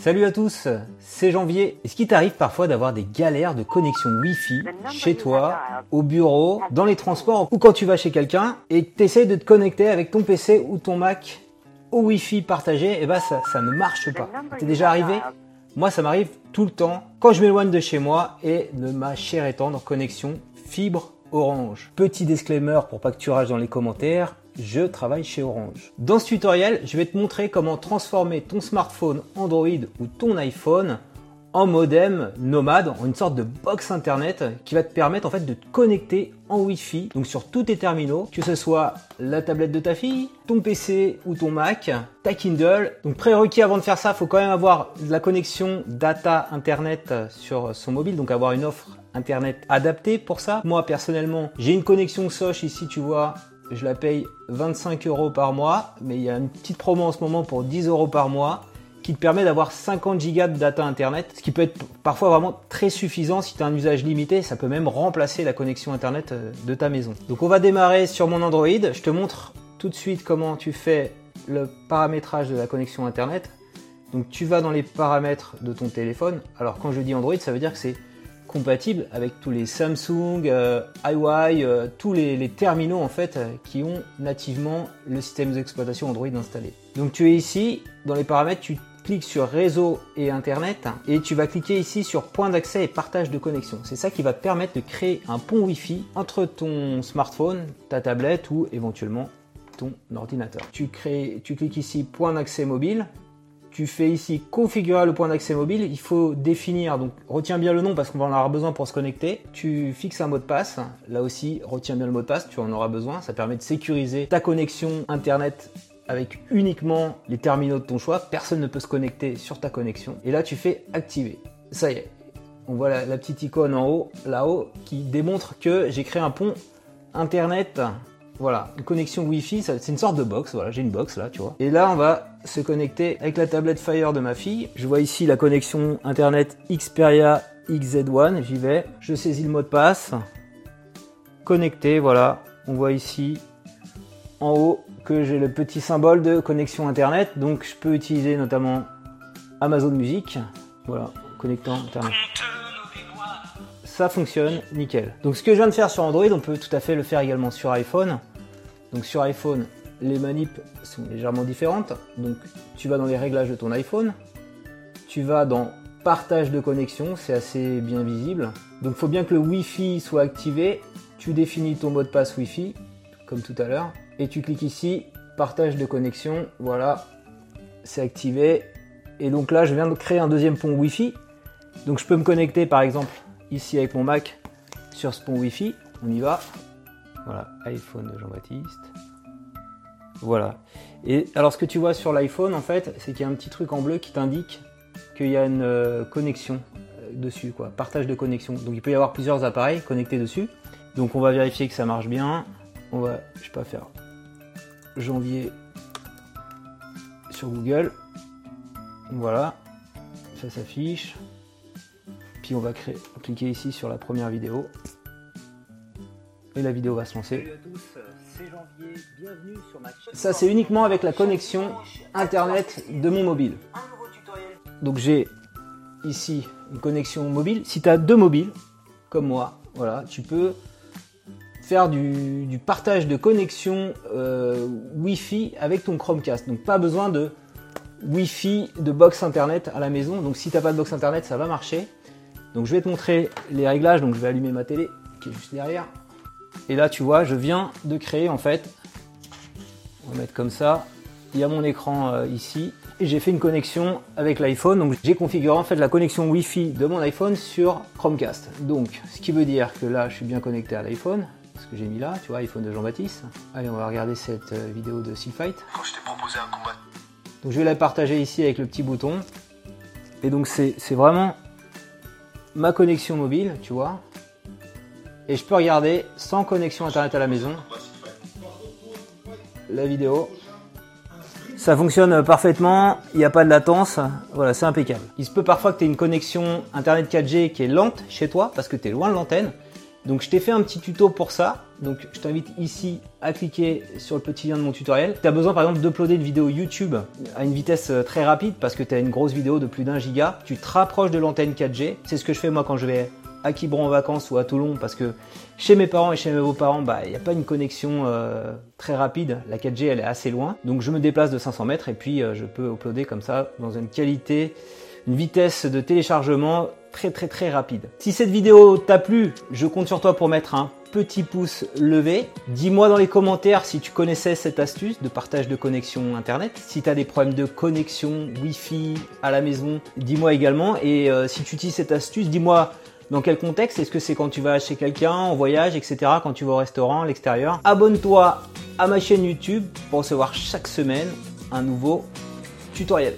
Salut à tous, c'est Janvier. Est-ce qu'il t'arrive parfois d'avoir des galères de connexion Wi-Fi chez toi, au bureau, dans les transports ou quand tu vas chez quelqu'un et que tu essaies de te connecter avec ton PC ou ton Mac au Wi-Fi partagé Et eh ben ça, ça ne marche pas. T'es déjà arrivé? Moi ça m'arrive tout le temps quand je m'éloigne de chez moi et de ma chère et tendre connexion fibre Orange. Petit disclaimer pour pas que tu rages dans les commentaires, je travaille chez Orange. Dans ce tutoriel, je vais te montrer comment transformer ton smartphone Android ou ton iPhone en modem nomade, en une sorte de box internet qui va te permettre en fait de te connecter en Wi-Fi, donc sur tous tes terminaux, que ce soit la tablette de ta fille, ton PC ou ton Mac, ta Kindle. Donc prérequis avant de faire ça, il faut quand même avoir la connexion data internet sur son mobile, donc avoir une offre internet adaptée pour ça. Moi personnellement, j'ai une connexion Soch ici, tu vois, je la paye 25 euros par mois, mais il y a une petite promo en ce moment pour 10 euros par mois qui te permet d'avoir 50 gigas de data internet, ce qui peut être parfois vraiment très suffisant si tu as un usage limité, ça peut même remplacer la connexion internet euh, de ta maison. Donc on va démarrer sur mon Android, je te montre tout de suite comment tu fais le paramétrage de la connexion internet. Donc tu vas dans les paramètres de ton téléphone. Alors quand je dis Android, ça veut dire que c'est compatible avec tous les Samsung, euh, euh tous les, terminaux en fait euh, qui ont nativement le système d'exploitation Android installé. Donc tu es ici, dans les paramètres, tu cliques sur réseau et internet et tu vas cliquer ici sur point d'accès et partage de connexion. C'est ça qui va te permettre de créer un pont Wi-Fi entre ton smartphone, ta tablette ou éventuellement ton ordinateur. Tu cliques ici point d'accès mobile tu fais ici configurer le point d'accès mobile. Il faut définir, donc retiens bien le nom parce qu'on va en avoir besoin pour se connecter. Tu fixes un mot de passe. Là aussi, retiens bien le mot de passe, tu en auras besoin. Ça permet de sécuriser ta connexion internet avec uniquement les terminaux de ton choix. Personne ne peut se connecter sur ta connexion. Et là, tu fais activer. Ça y est. On voit la, petite icône en haut, là-haut, qui démontre que j'ai créé un pont internet voilà, une connexion Wi-Fi, c'est une sorte de box, voilà, j'ai une box là, tu vois. Et là, on va se connecter avec la tablette Fire de ma fille. Je vois ici la connexion internet Xperia XZ1, j'y vais. Je saisis le mot de passe. Connecté, voilà. On voit ici en haut que j'ai le petit symbole de connexion internet, donc je peux utiliser notamment Amazon Music. Voilà, connectant internet ça fonctionne nickel. Donc ce que je viens de faire sur Android, on peut tout à fait le faire également sur iPhone. Donc sur iPhone, les manips sont légèrement différentes. Donc tu vas dans les réglages de ton iPhone, tu vas dans partage de connexion, c'est assez bien visible. Donc il faut bien que le Wi-Fi soit activé. Tu définis ton mot de passe Wi-Fi, comme tout à l'heure, et tu cliques ici, partage de connexion, voilà, c'est activé. Et donc là, je viens de créer un deuxième pont Wi-Fi. Donc je peux me connecter par exemple ici avec mon Mac sur ce pont Wi-Fi. On y va. Voilà, iPhone de Jean-Baptiste. Voilà. Et alors ce que tu vois sur l'iPhone en fait, c'est qu'il y a un petit truc en bleu qui t'indique qu'il y a une euh, connexion euh, dessus, quoi, partage de connexion. Donc il peut y avoir plusieurs appareils connectés dessus. Donc on va vérifier que ça marche bien. On va, je sais pas faire janvier sur Google. Voilà, ça s'affiche on va créer, cliquer ici sur la première vidéo. Et la vidéo va se lancer. Ça c'est uniquement avec la connexion internet de mon mobile. Donc j'ai ici une connexion mobile. Si tu as deux mobiles, comme moi, voilà, tu peux faire du, partage de connexion euh, Wi-Fi avec ton Chromecast. Donc pas besoin de Wi-Fi de box internet à la maison. Donc si tu n'as pas de box internet, ça va marcher. Donc je vais te montrer les réglages, donc je vais allumer ma télé qui est juste derrière. Et là tu vois, je viens de créer en fait, on va mettre comme ça, il y a mon écran euh, ici, et j'ai fait une connexion avec l'iPhone, donc j'ai configuré en fait la connexion Wi-Fi de mon iPhone sur Chromecast. Donc ce qui veut dire que là je suis bien connecté à l'iPhone, ce que j'ai mis là, tu vois, iPhone de Jean-Baptiste. Allez, on va regarder cette euh, vidéo de Fight. Quand je t'ai proposé un combat. Donc je vais la partager ici avec le petit bouton. Et donc c'est vraiment ma connexion mobile, tu vois. Et je peux regarder sans connexion internet à la maison la vidéo. Ça fonctionne parfaitement, il n'y a pas de latence, voilà, c'est impeccable. Il se peut parfois que tu aies une connexion internet 4G qui est lente chez toi parce que tu es loin de l'antenne. Donc je t'ai fait un petit tuto pour ça. Donc je t'invite ici à cliquer sur le petit lien de mon tutoriel. Tu as besoin par exemple d'uploader une vidéo YouTube à une vitesse euh, très rapide parce que tu as une grosse vidéo de plus d'un giga. Tu te rapproches de l'antenne 4G. C'est ce que je fais moi quand je vais à Quiberon en vacances ou à Toulon parce que chez mes parents et chez mes beaux-parents, bah, il n'y a pas une connexion euh, très rapide. La 4G, elle est assez loin. Donc je me déplace de 500 mètres et puis euh, je peux uploader comme ça dans une qualité, une vitesse de téléchargement très très très rapide. Si cette vidéo t'a plu, je compte sur toi pour mettre un petit pouce levé. Dis-moi dans les commentaires si tu connaissais cette astuce de partage de connexion internet. Si tu as des problèmes de connexion Wi-Fi à la maison, dis-moi également. Et euh, si tu utilises cette astuce, dis-moi dans quel contexte Est-ce que c'est quand tu vas chez quelqu'un, en voyage, etc. Quand tu vas au restaurant, à l'extérieur? Abonne-toi à ma chaîne YouTube pour recevoir chaque semaine un nouveau tutoriel.